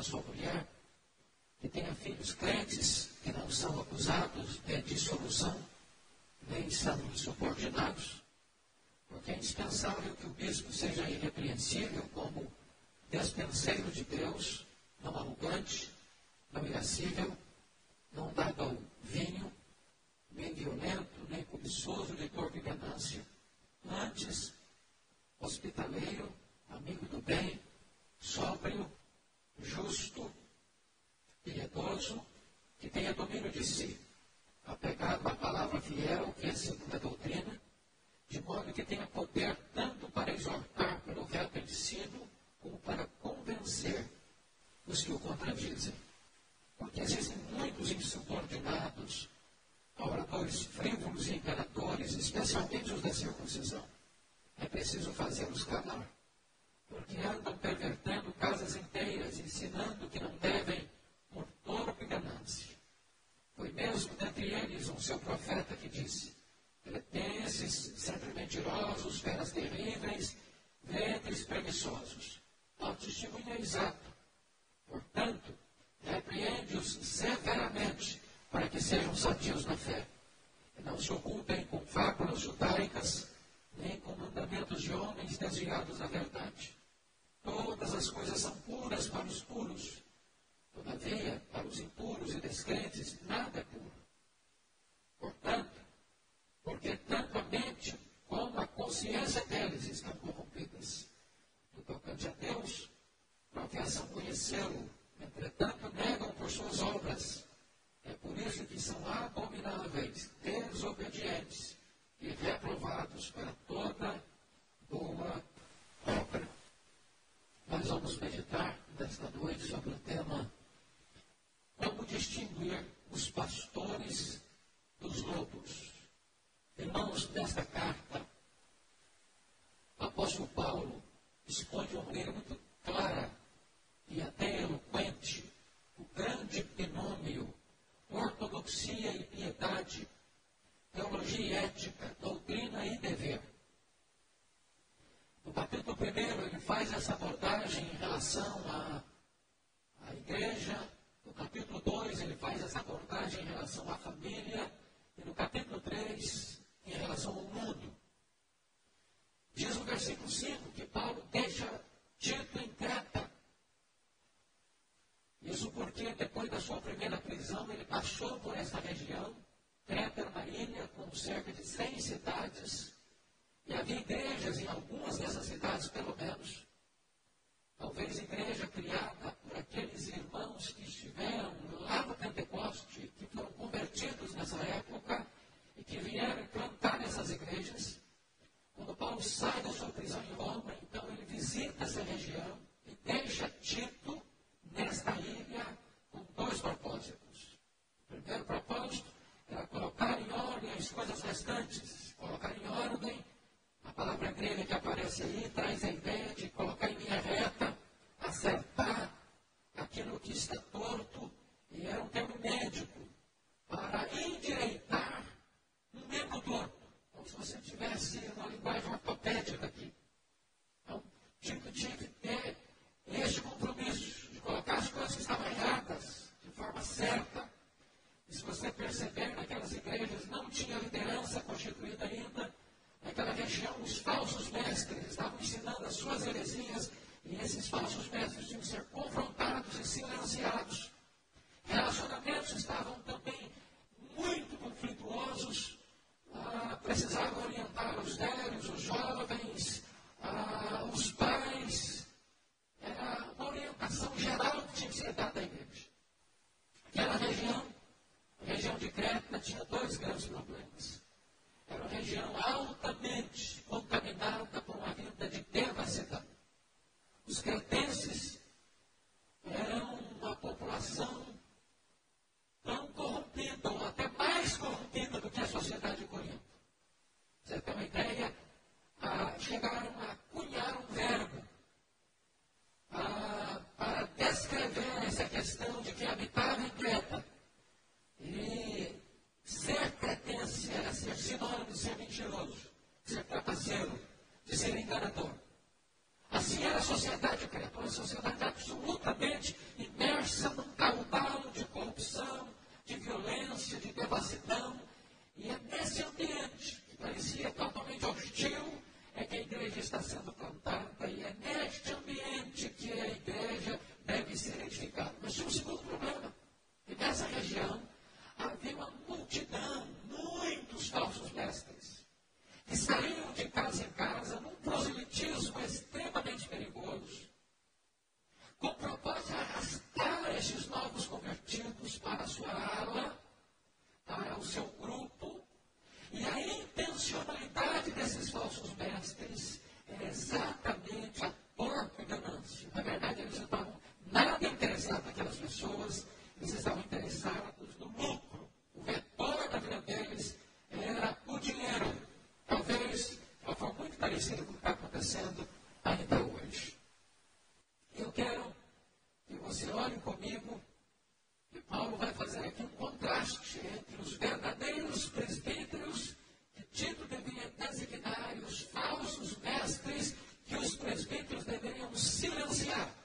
a sua mulher, que tenha filhos crentes que não são acusados de dissolução, nem são subordinados, porque é indispensável que o bispo seja irrepreensível como despenseiro de Deus, não arrogante, não irascível, não dado ao vinho, nem violento, nem cobiçoso corpo e ganância. Antes, hospitaleiro, amigo do bem, sóbrio, justo, piedoso, que tenha domínio de si, apegado à palavra fiel, que é a doutrina, de modo que tenha poder tanto para exortar pelo reto ensino, como para convencer os que o contradizem. Porque existem muitos insubordinados, oradores frívolos e imperadores, especialmente os da circuncisão. É preciso fazê-los calar, porque andam pervertendo casas inteiras, ensinando que não devem por torpe ganância. Foi mesmo dentre eles um seu profeta que disse: Cretenses, sempre mentirosos, feras terríveis, ventres preguiçosos. O testemunho é exato. Portanto, repreende-os severamente para que sejam sadios na fé. E não se ocupem com fábulas judaicas, nem com mandamentos de homens desviados da verdade. Todas as coisas são puras para os puros. Todavia, para os impuros e descrentes, nada é puro. Portanto, porque tanto a mente como a consciência deles estão corrompidas. No tocante a Deus, professam conhecê-lo, entretanto negam por suas obras. É por isso que são abomináveis, desobedientes e reprovados para toda boa obra. Nós vamos meditar nesta noite sobre o tema como distinguir os pastores Yeah.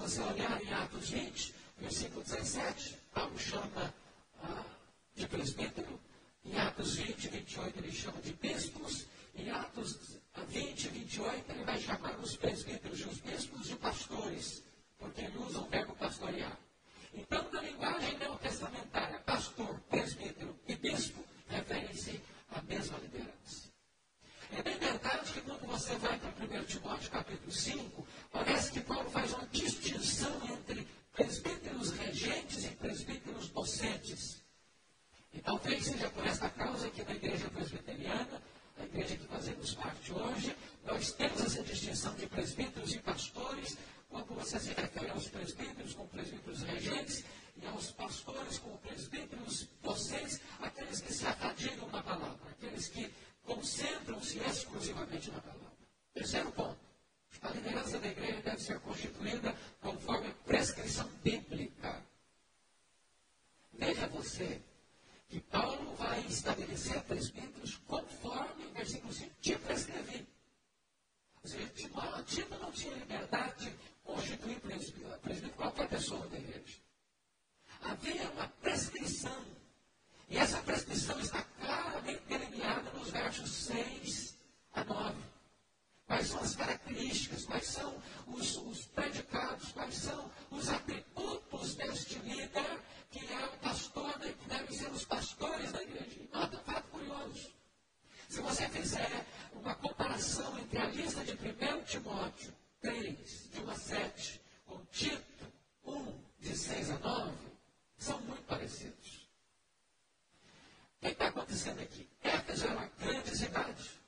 Você olhar em Atos 20, dizendo aqui, Éfeso era uma grande cidade.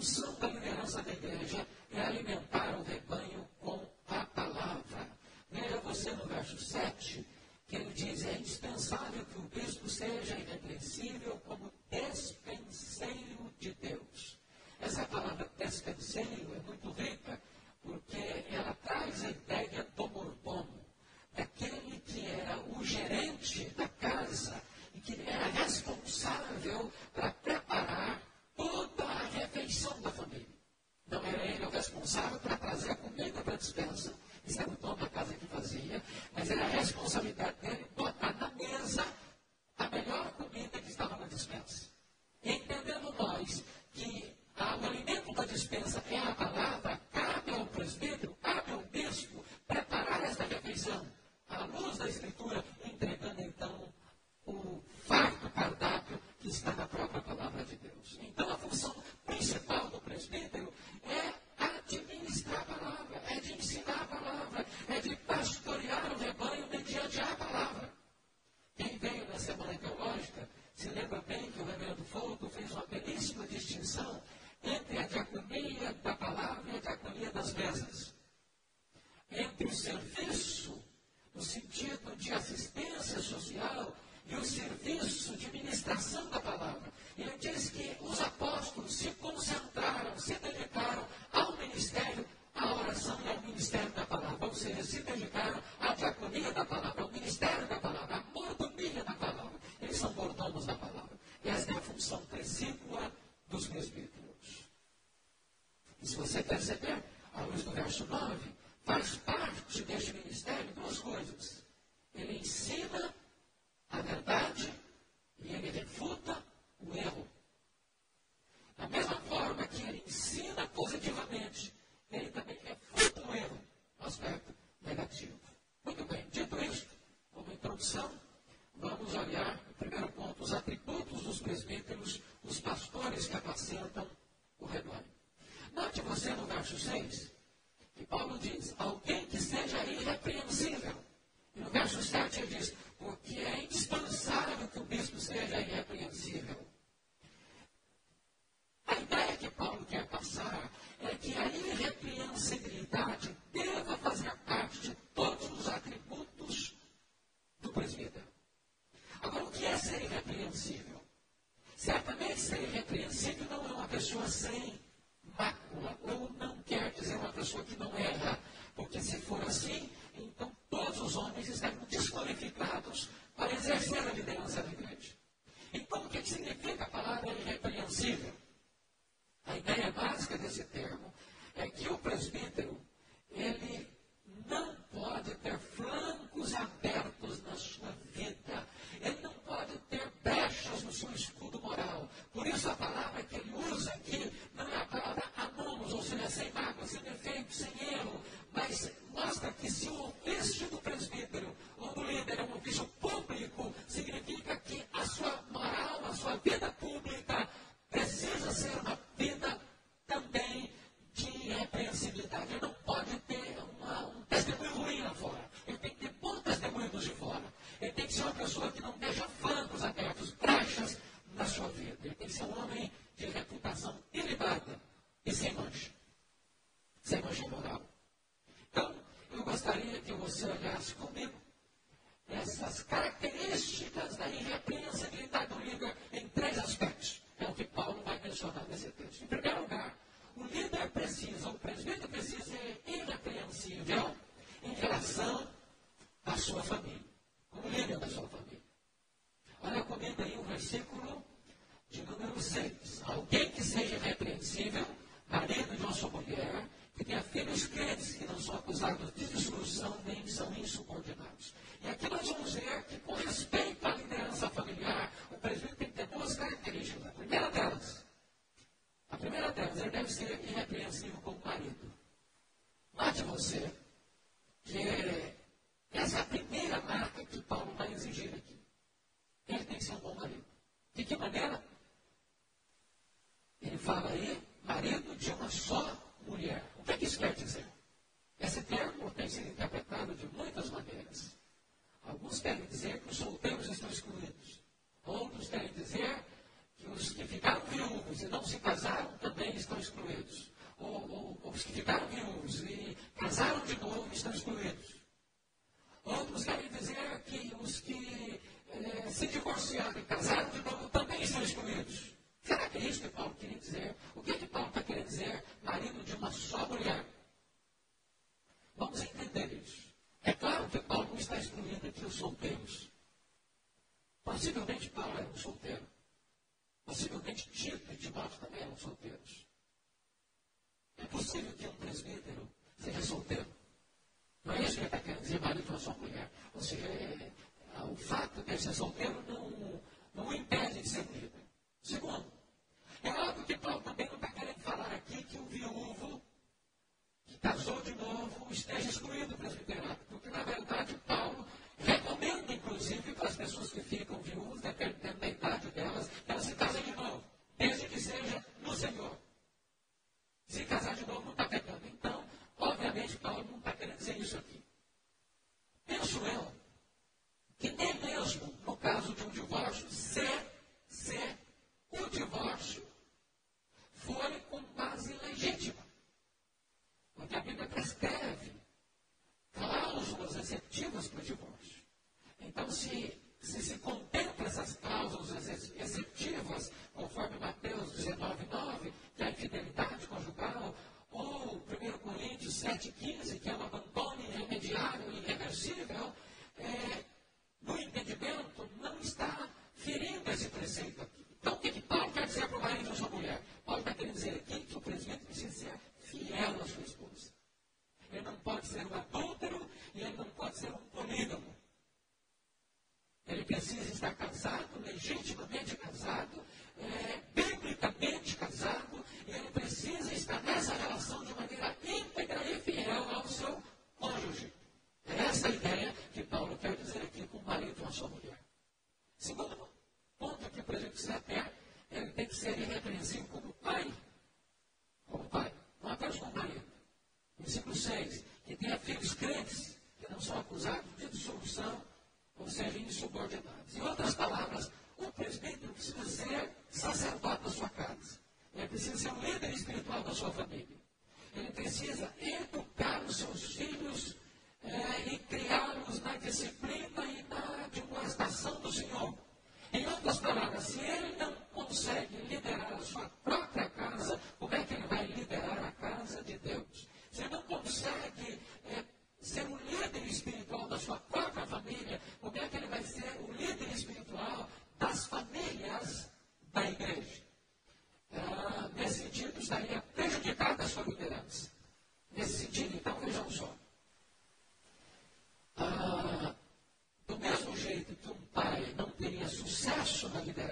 função da liderança da igreja sua mulher. Ou seja, ah, o fato de ser solteiro magic crentes, que não são acusados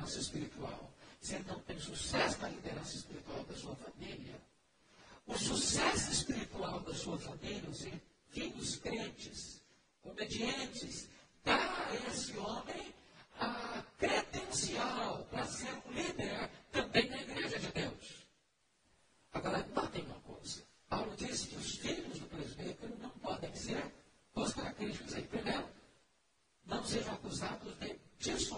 liderança espiritual. Se ele não tem sucesso na liderança espiritual da sua família, o sucesso espiritual da sua família, os filhos crentes, obedientes, dá a esse homem a credencial para ser um líder também na igreja de Deus. Agora, notem uma coisa. Paulo disse que os filhos do presbítero não podem ser os característicos aí. Primeiro, não sejam acusados de disso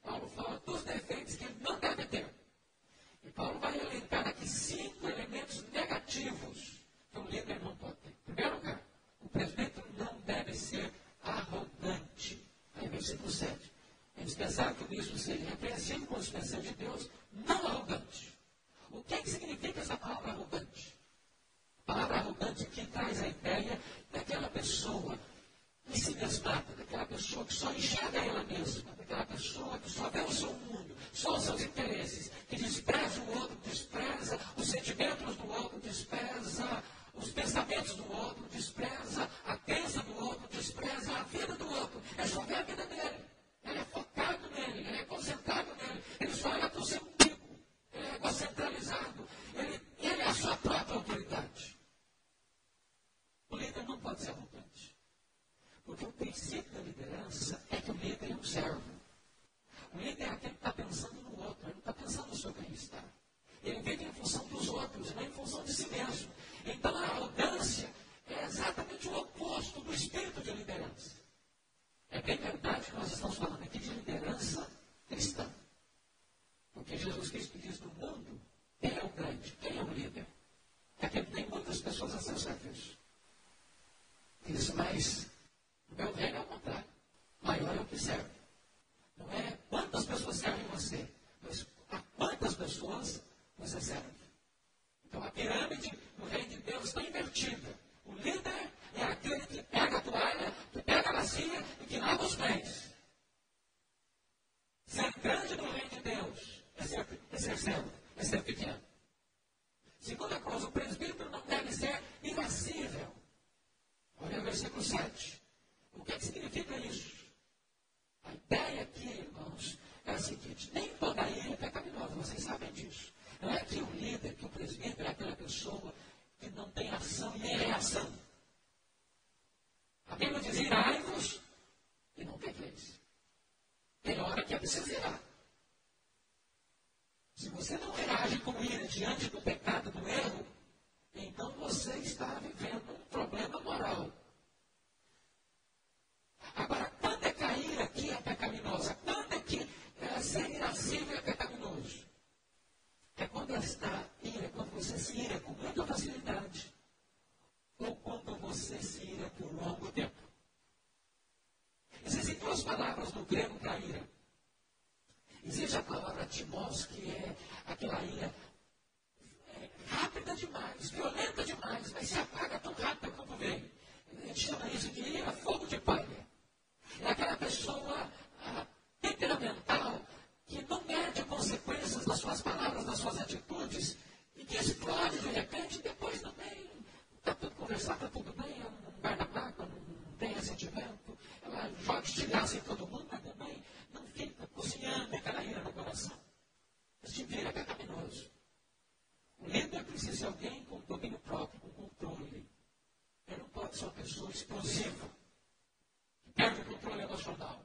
palavras do grego caíram. explosivo, perde o controle emocional.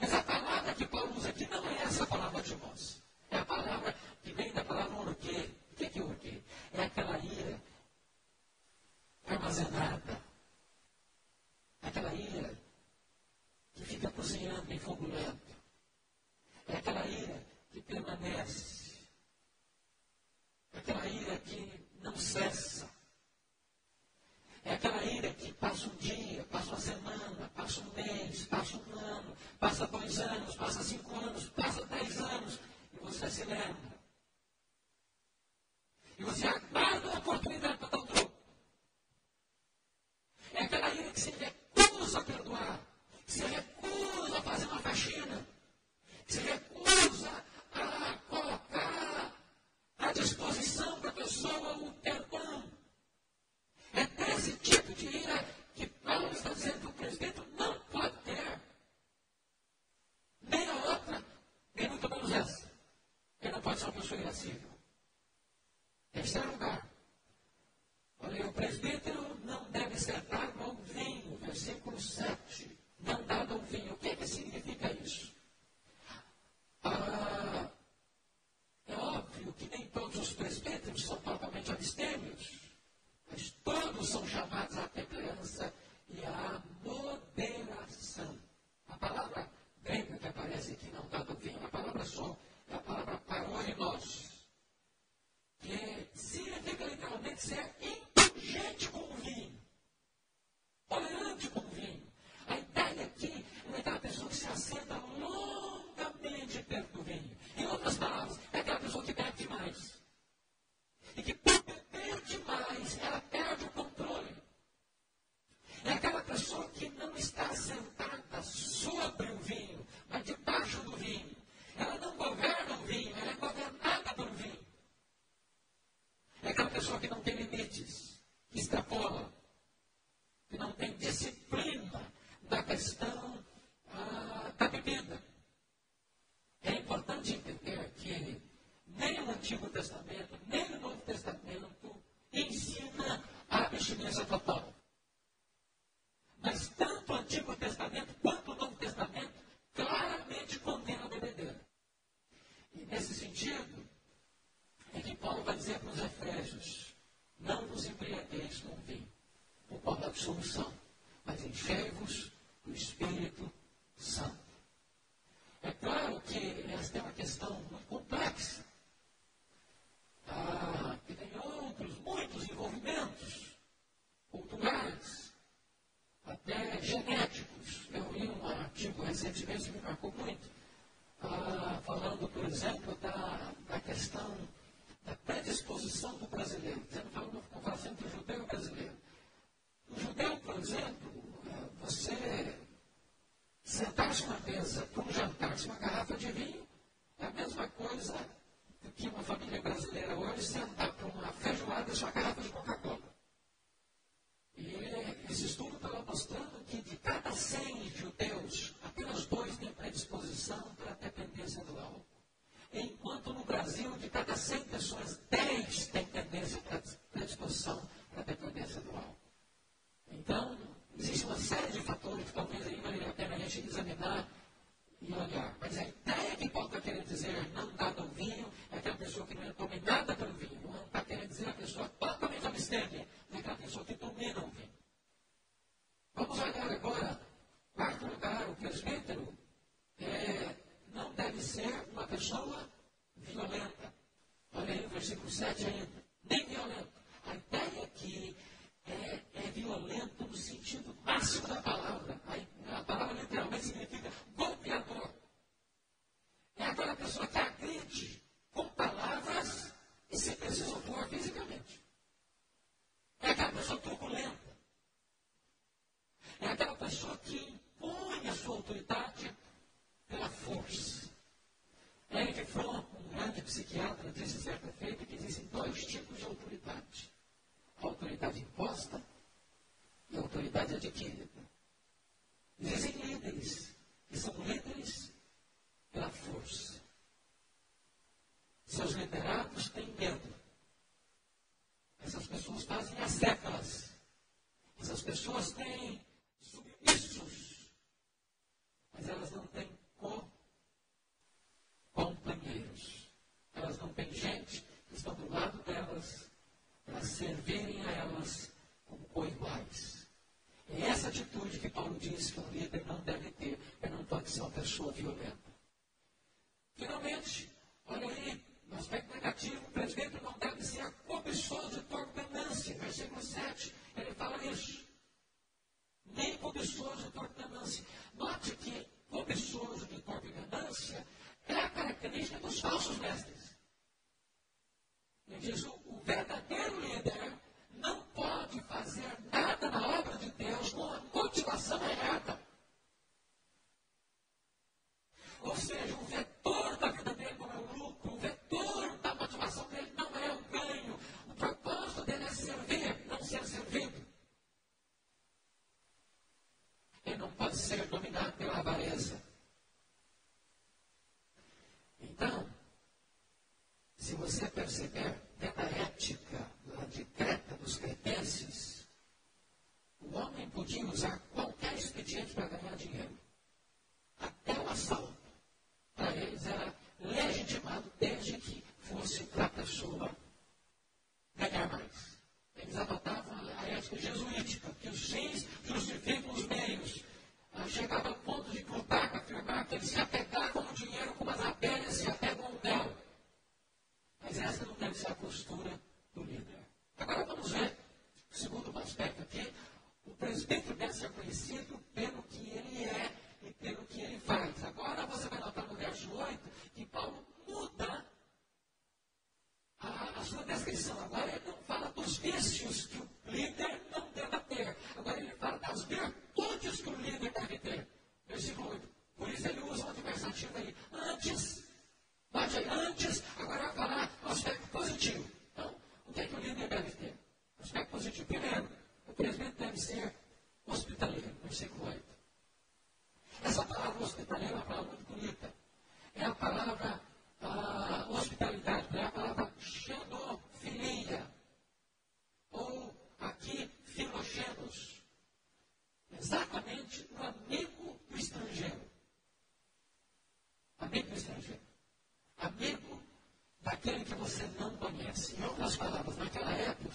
Mas a palavra que Paulo usa aqui não é essa palavra de nós. É a palavra que vem da palavra orquê. O que é que? É, é aquela ira armazenada. Aquela ira que fica cozinhando, enfogulando. subversivo. Terceiro lugar, olha, o presbítero não deve sentar ao vinho, versículo 7. Não dado ao vinho. O que, é que significa isso? Ah, é óbvio que nem todos os presbíteros são totalmente abstêmios, mas todos são chamados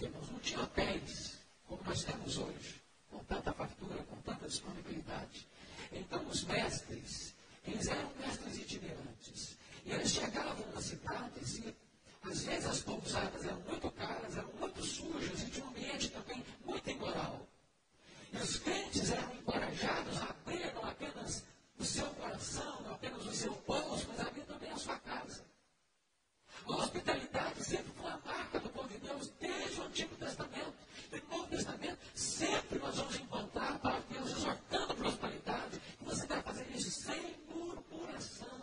temos, não tinha hotéis como nós temos hoje, com tanta fartura, com tanta disponibilidade. Então, os mestres, eles eram mestres itinerantes. E eles chegavam nas cidades e, às vezes, as pousadas eram muito caras, eram muito sujas e de um ambiente também muito imoral. E os crentes eram sempre nós vamos encontrar partidos exortando a prosperidade, que você deve fazer isso sem murmuração.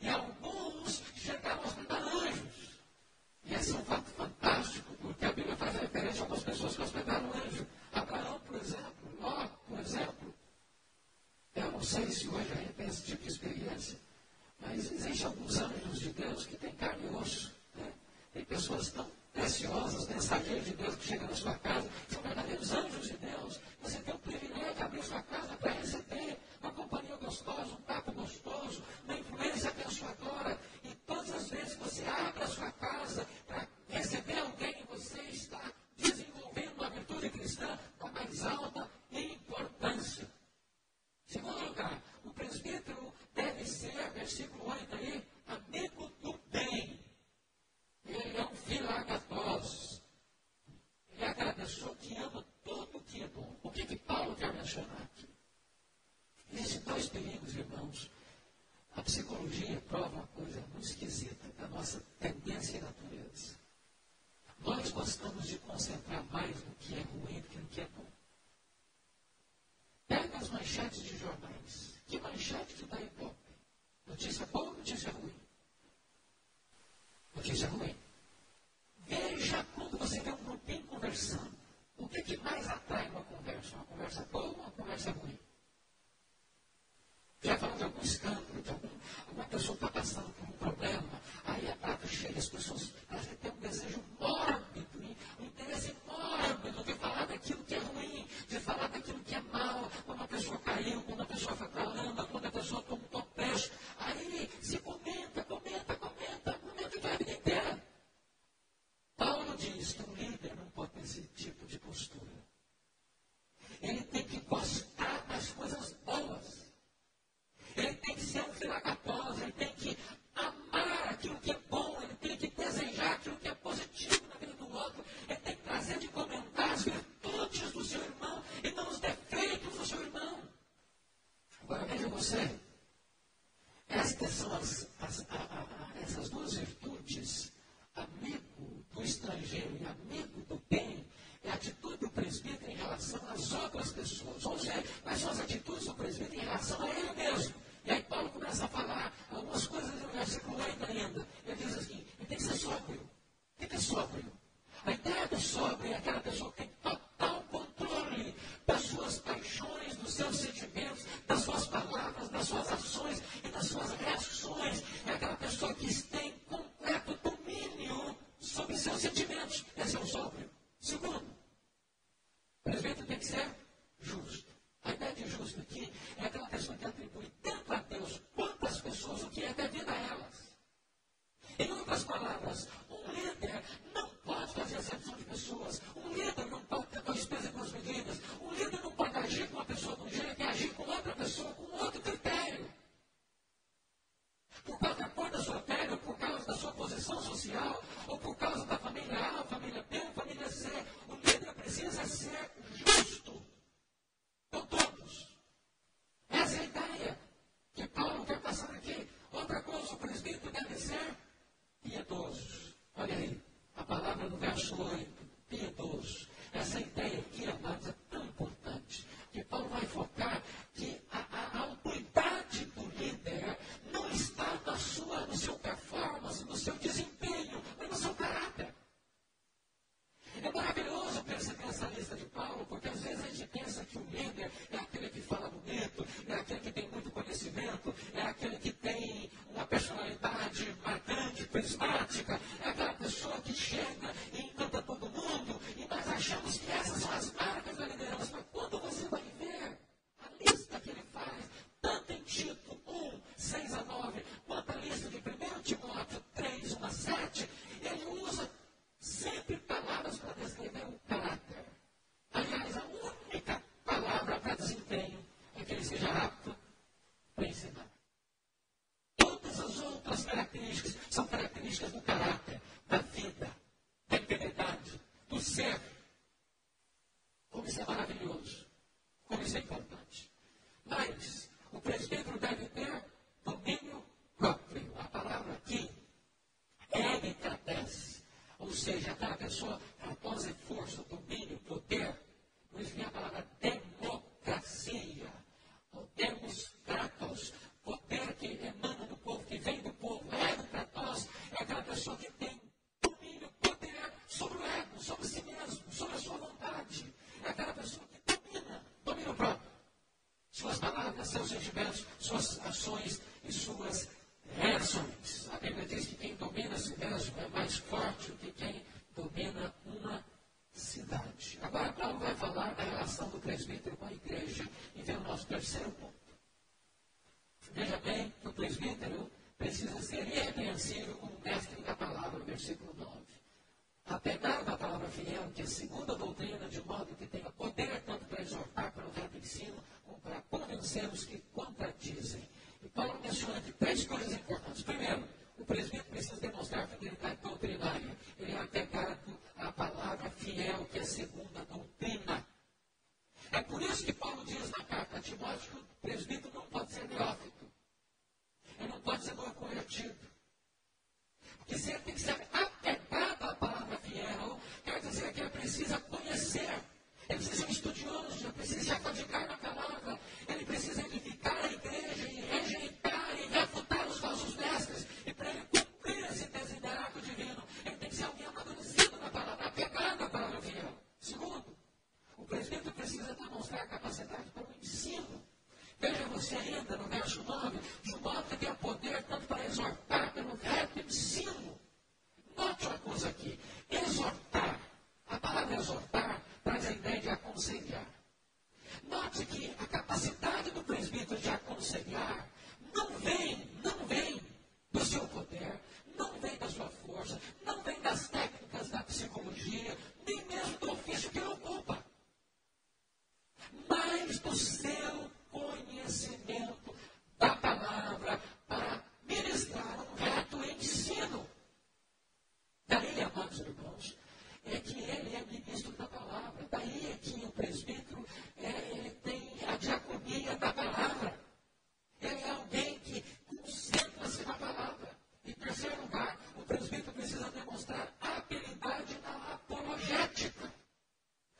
E alguns chegaram aos anjos. E esse é um fato fantástico, porque a Bíblia faz referência a algumas pessoas que hospedaram anjos. Abraão, por exemplo, Ló, por exemplo. Eu não sei se hoje a gente tem esse tipo de experiência, mas existem alguns anjos de Deus que têm carne e osso. Né? Tem pessoas tão preciosos, né? mensageiros de Deus que chegam na sua casa, são verdadeiros anjos de Deus. Você tem o privilégio de abrir sua casa para receber uma companhia gostosa, um papo gostoso, uma influência abençoadora. E todas as vezes que você abre a sua casa para receber alguém, você está desenvolvendo uma virtude cristã com a mais alta importância. Segundo lugar, o presbítero deve ser, versículo 8 aí, amigo do bem vilacatosos. Ele agradeceu que ama todo o que é bom. O que, que Paulo quer mencionar aqui? Existem dois perigos, irmãos. A psicologia prova uma coisa muito esquisita da nossa tendência é e natureza. Nós gostamos de concentrar mais no que é ruim do que no que é bom. Pega as manchetes de jornais. Que manchete que dá ibope? Notícia boa ou notícia ruim? Notícia ruim. Veja quando você vê um grupinho conversando. O que, que mais atrai uma conversa? Uma conversa boa ou uma conversa ruim? pessoa versículo 9. Apegar da palavra fiel, que é a segunda doutrina, de modo que tenha poder tanto para exortar, para o de ensino, como para convencer os que contradizem. E Paulo menciona aqui três coisas importantes. Primeiro, o presbítero precisa demonstrar fidelidade doutrinária. Ele é apegado à palavra fiel, que é a segunda doutrina. É por isso que Paulo diz na carta a Timóteo que o presbítero não pode ser neófito. Ele não pode ser não convertido dizer tem que ser é apegado à palavra fiel, quer dizer que ele precisa conhecer, ele precisa ser um estudioso, ele precisa se afadigar na palavra, ele precisa edificar a igreja e rejeitar e refutar os falsos mestres. E para ele cumprir esse desiderato divino, ele tem que ser alguém amadurecido na palavra, apegado à palavra fiel. Segundo, o presbítero precisa demonstrar capacidade para o ensino pega você ainda no verso 9, que o poder tanto para exortar pelo reto ensino. Note uma coisa aqui. Exortar. A palavra exortar traz a ideia de aconselhar. Note que a capacidade do presbítero de aconselhar não vem, não vem do seu poder, não vem da sua força, não vem das técnicas da psicologia, nem mesmo do ofício que ele ocupa, mas do seu conhecimento da palavra para ministrar um reto ensino. Daí, amados irmãos, é que ele é ministro da palavra. Daí é que o presbítero é, tem a diaconia da palavra. Ele é alguém que concentra-se na palavra. Em terceiro lugar, o presbítero precisa demonstrar habilidade na apologética.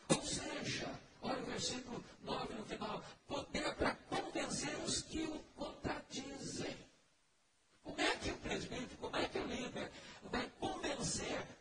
Ou seja, olha o versículo 9 no final. Poder para convencer os que o contradizem. Como é que o presbítero, como é que o líder vai convencer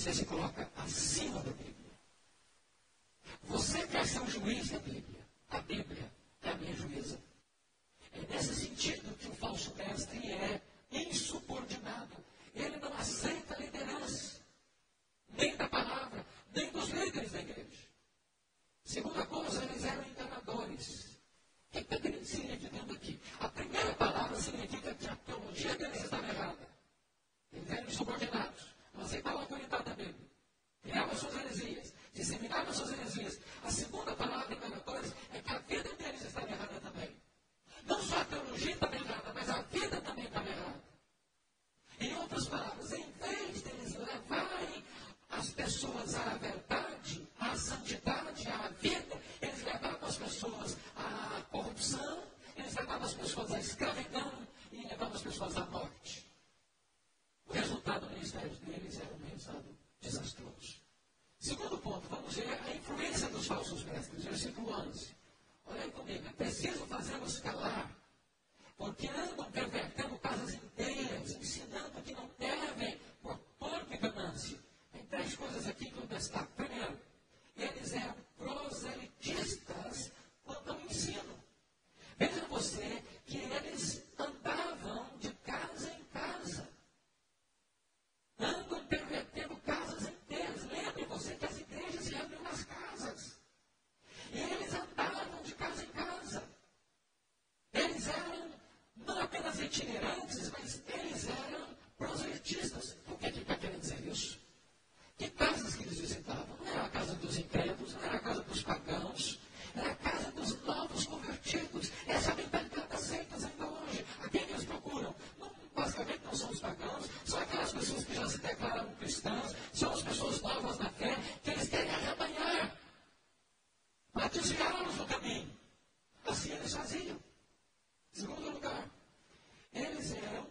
você se coloca acima do desviá-los do caminho. Assim eles faziam. Segundo lugar, eles eram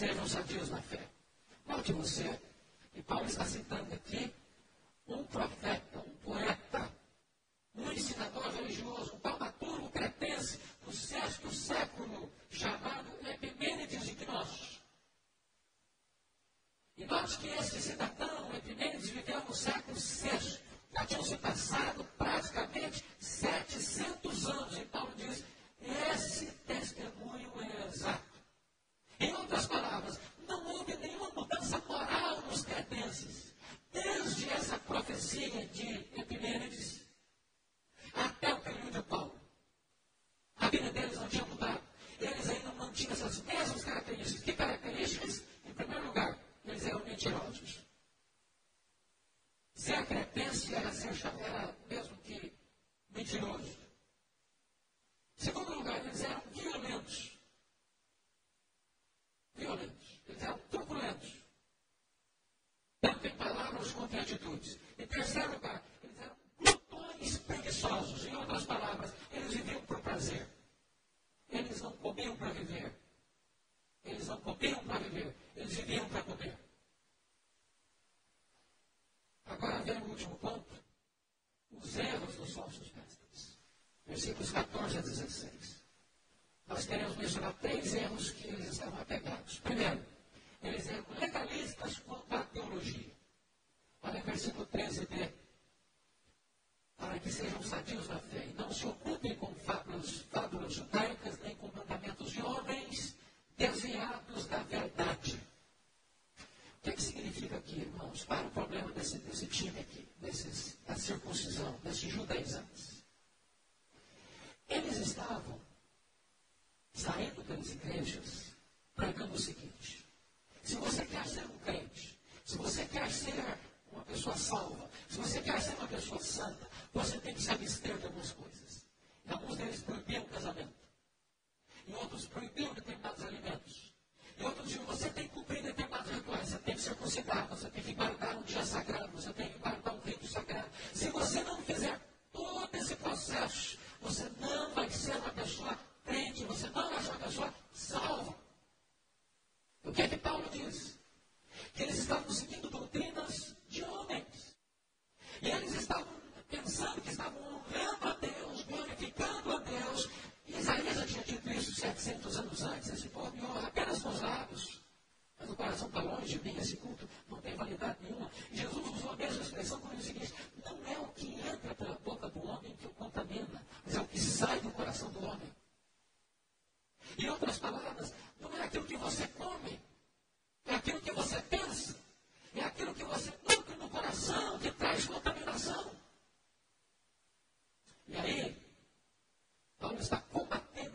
sejam sadios na fé. Note você, e Paulo está citando aqui um profeta, um poeta, um ensinador religioso, um palmaturo cretense do sexto século, chamado Epimênides de Gnosos. E note que este cidadão, Epimênides, viveu no século VI. Já tinham se passado praticamente 700 anos. E Paulo diz, esse testemunho é exato. Em outras palavras, não houve nenhuma mudança moral nos cretenses. Desde essa profecia de Epimênides até o período de Paulo. A vida deles não tinha mudado. Eles ainda mantinham essas mesmas características. Que características? Em primeiro lugar, eles eram mentirosos. Ser cretense era, ser, era mesmo que mentiroso. Em segundo lugar, eles eram violentos. Violentos. Eles eram turbulentos. Tanto em palavras em atitudes. Em terceiro lugar, eles eram glutões preguiçosos. Em outras palavras, eles viviam por prazer. Eles não comiam para viver. Eles não comiam para viver. Eles viviam para comer. Agora vem o último ponto. Os erros dos falsos mestres. Versículos 14 a 16. Nós queremos mencionar três erros que eles estavam apegados. Primeiro, eles eram legalistas quanto à teologia. Olha versículo 13b. Para que sejam sadios na fé e não se ocupem com fábulas, fábulas judaicas, nem com mandamentos de homens desviados da verdade. O que, que significa aqui, irmãos? Para o problema desse, desse time aqui, desses, da circuncisão, desses judaizantes. Eles estavam saindo pelas igrejas pregando o seguinte: se você quer ser um crente, se você quer ser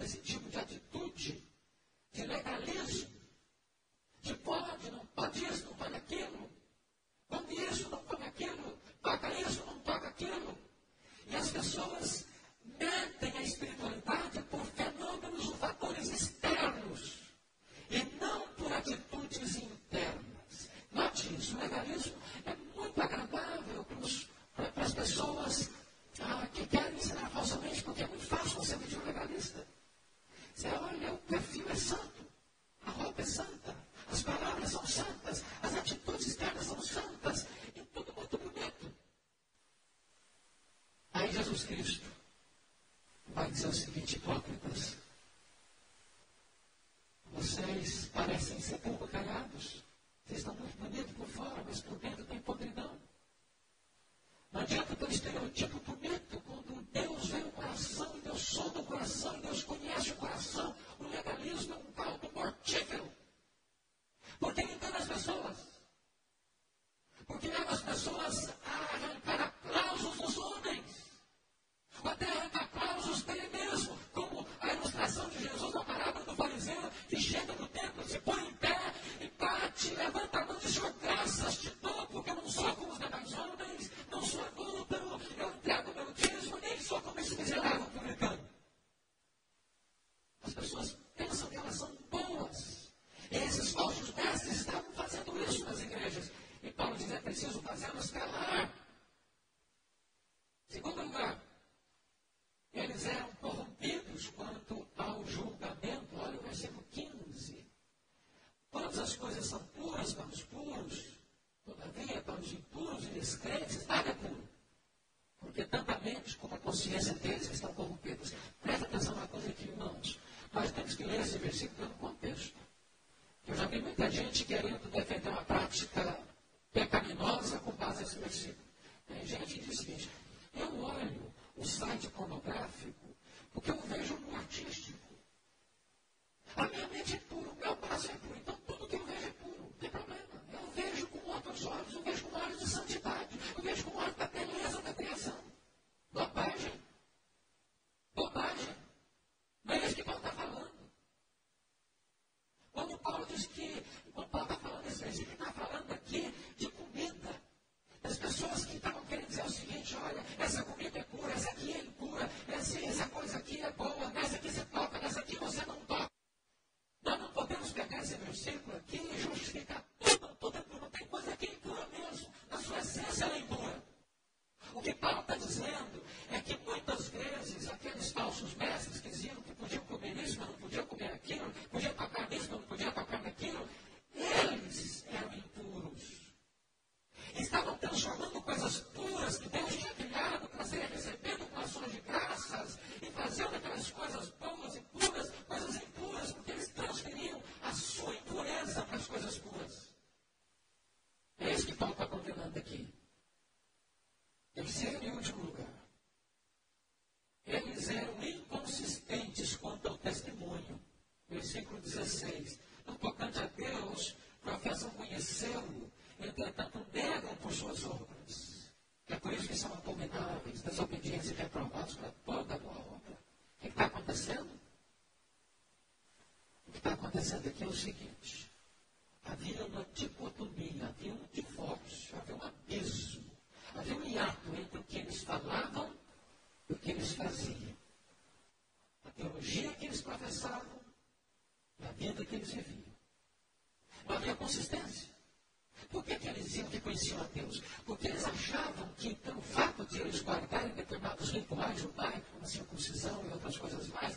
Is it, should, Jesus Cristo, vai dizer o seguinte, hipócritas, накинул, я пока высунул, я пока накинул, consistência. Por que, que, eles diziam que conheciam a Deus? Porque eles achavam que então, o fato de eles guardarem determinados rituais o como a circuncisão e outras coisas mais,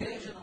a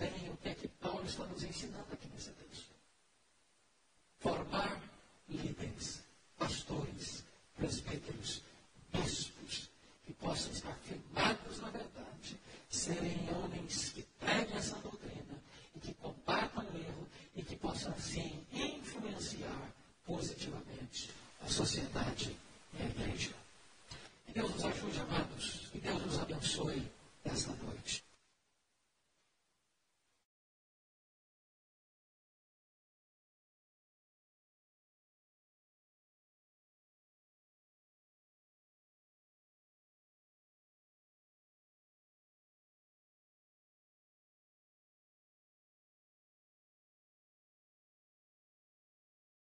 bem o que é que Paulo está nos ensinando